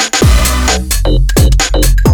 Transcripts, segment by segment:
for me.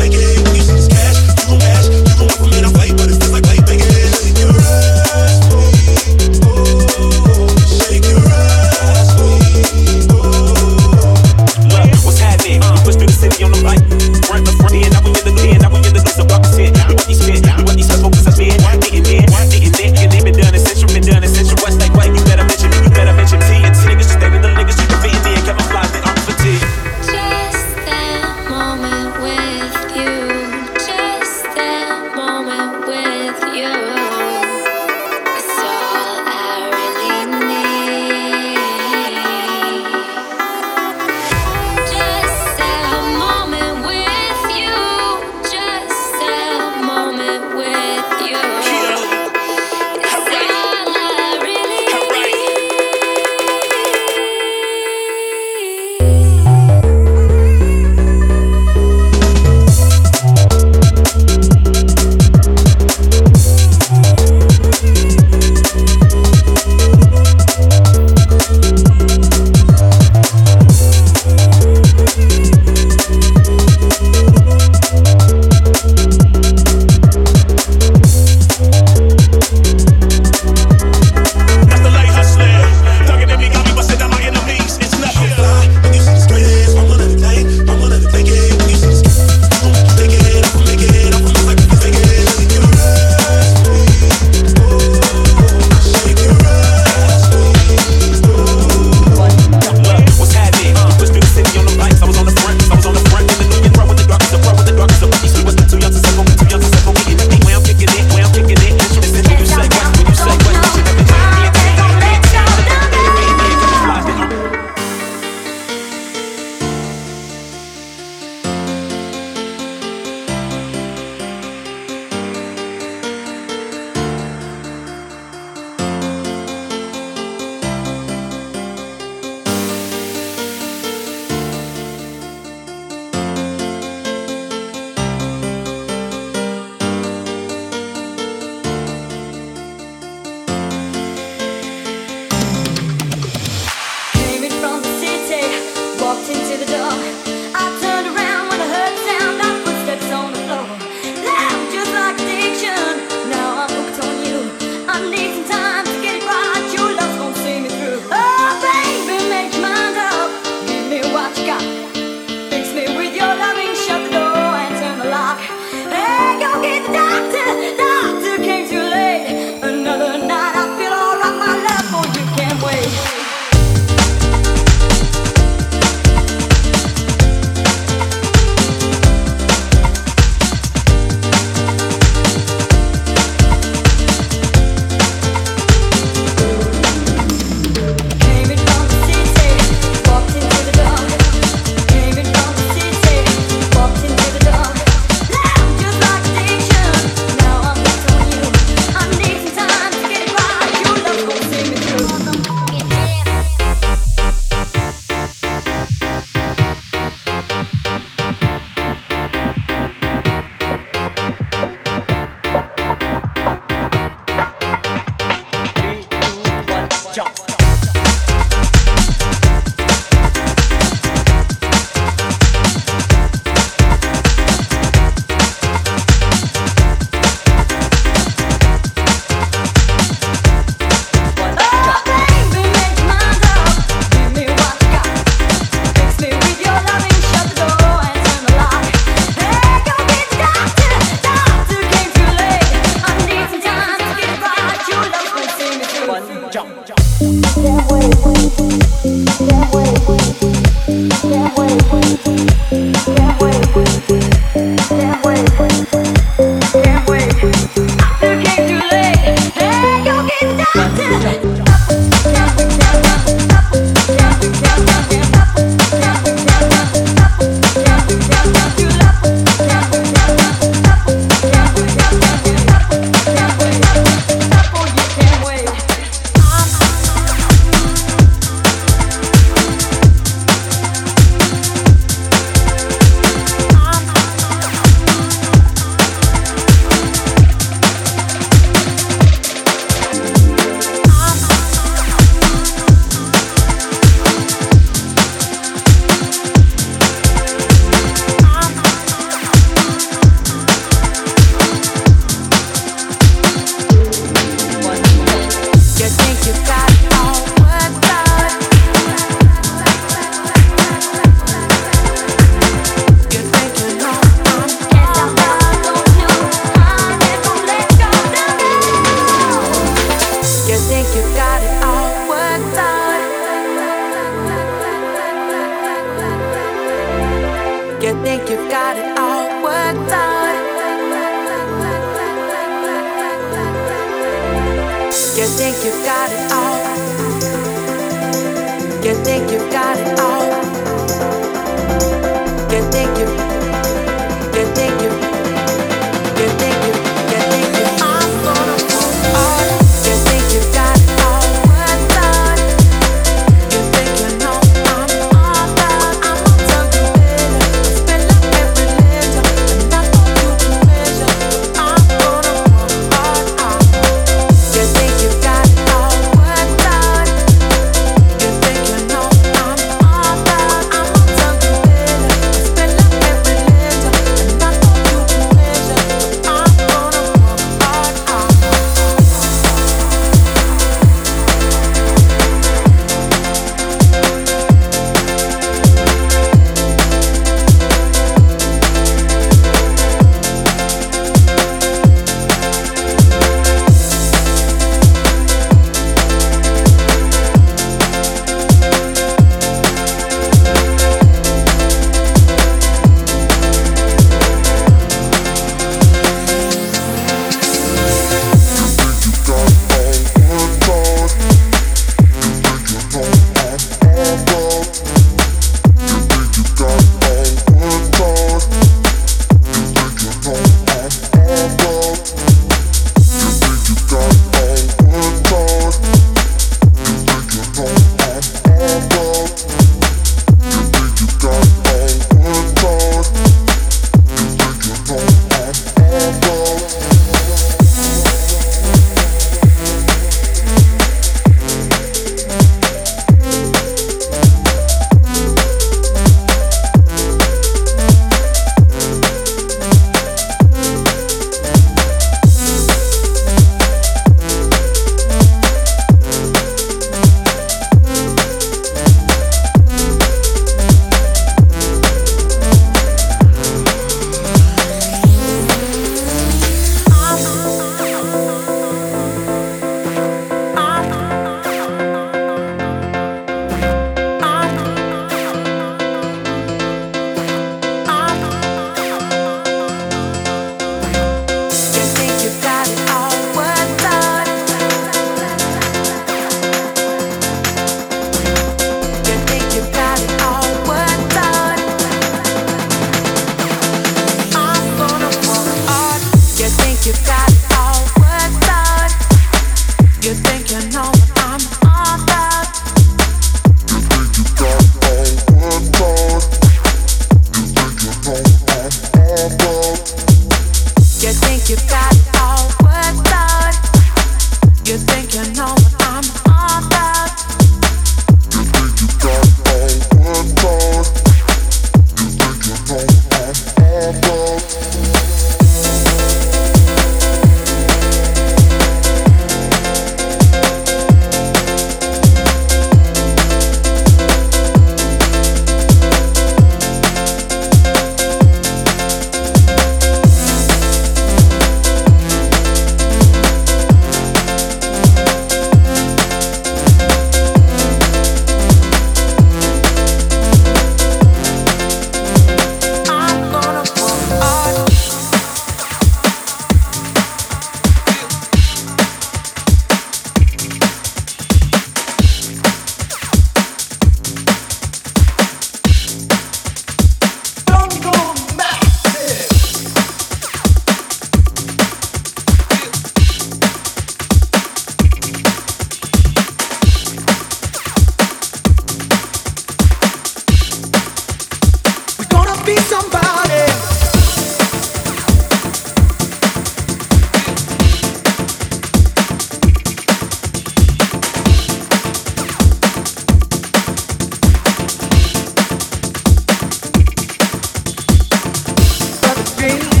She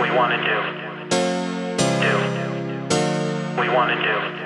we want to do. Do. We want to do.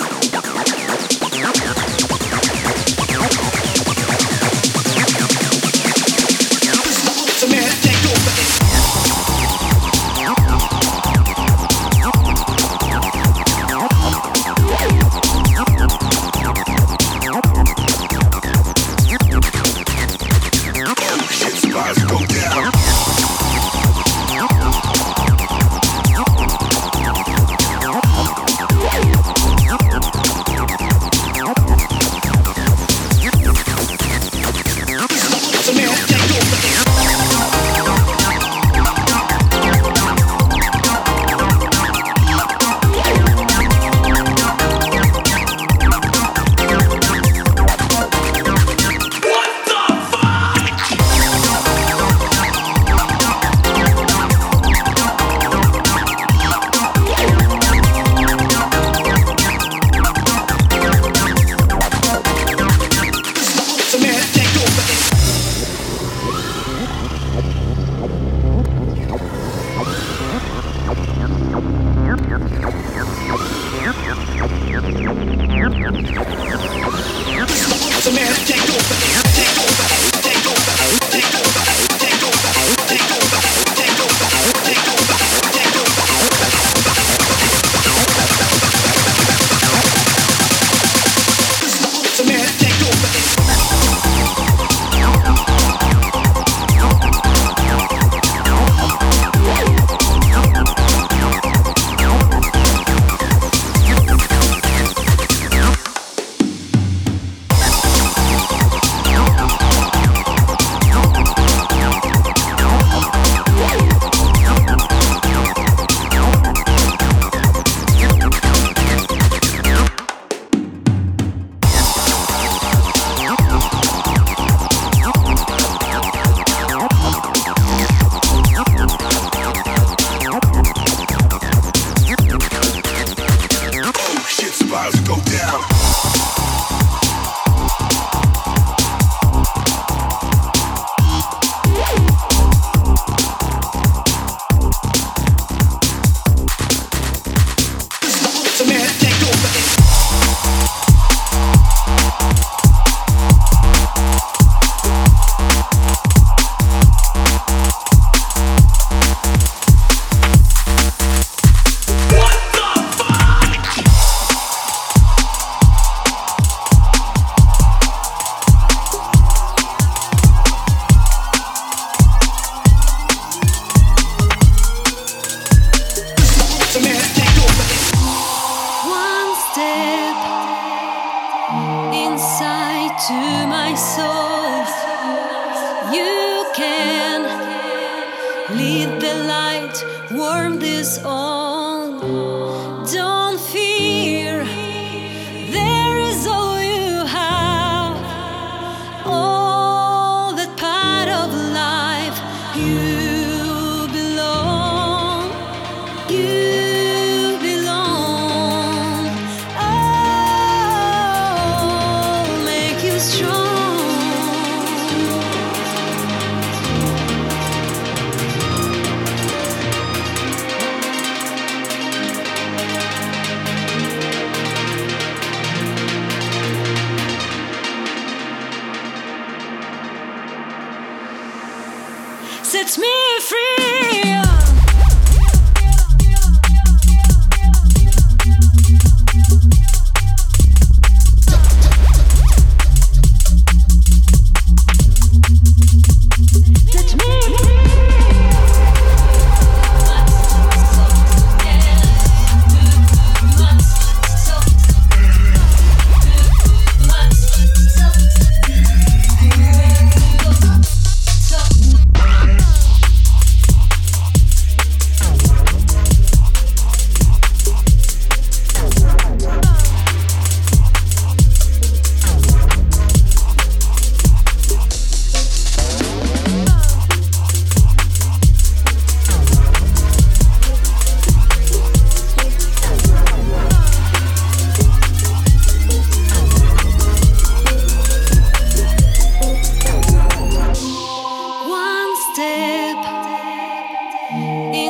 up.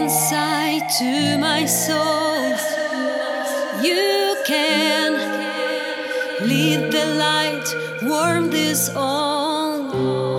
Inside to my soul. You can lead the light, warm this all.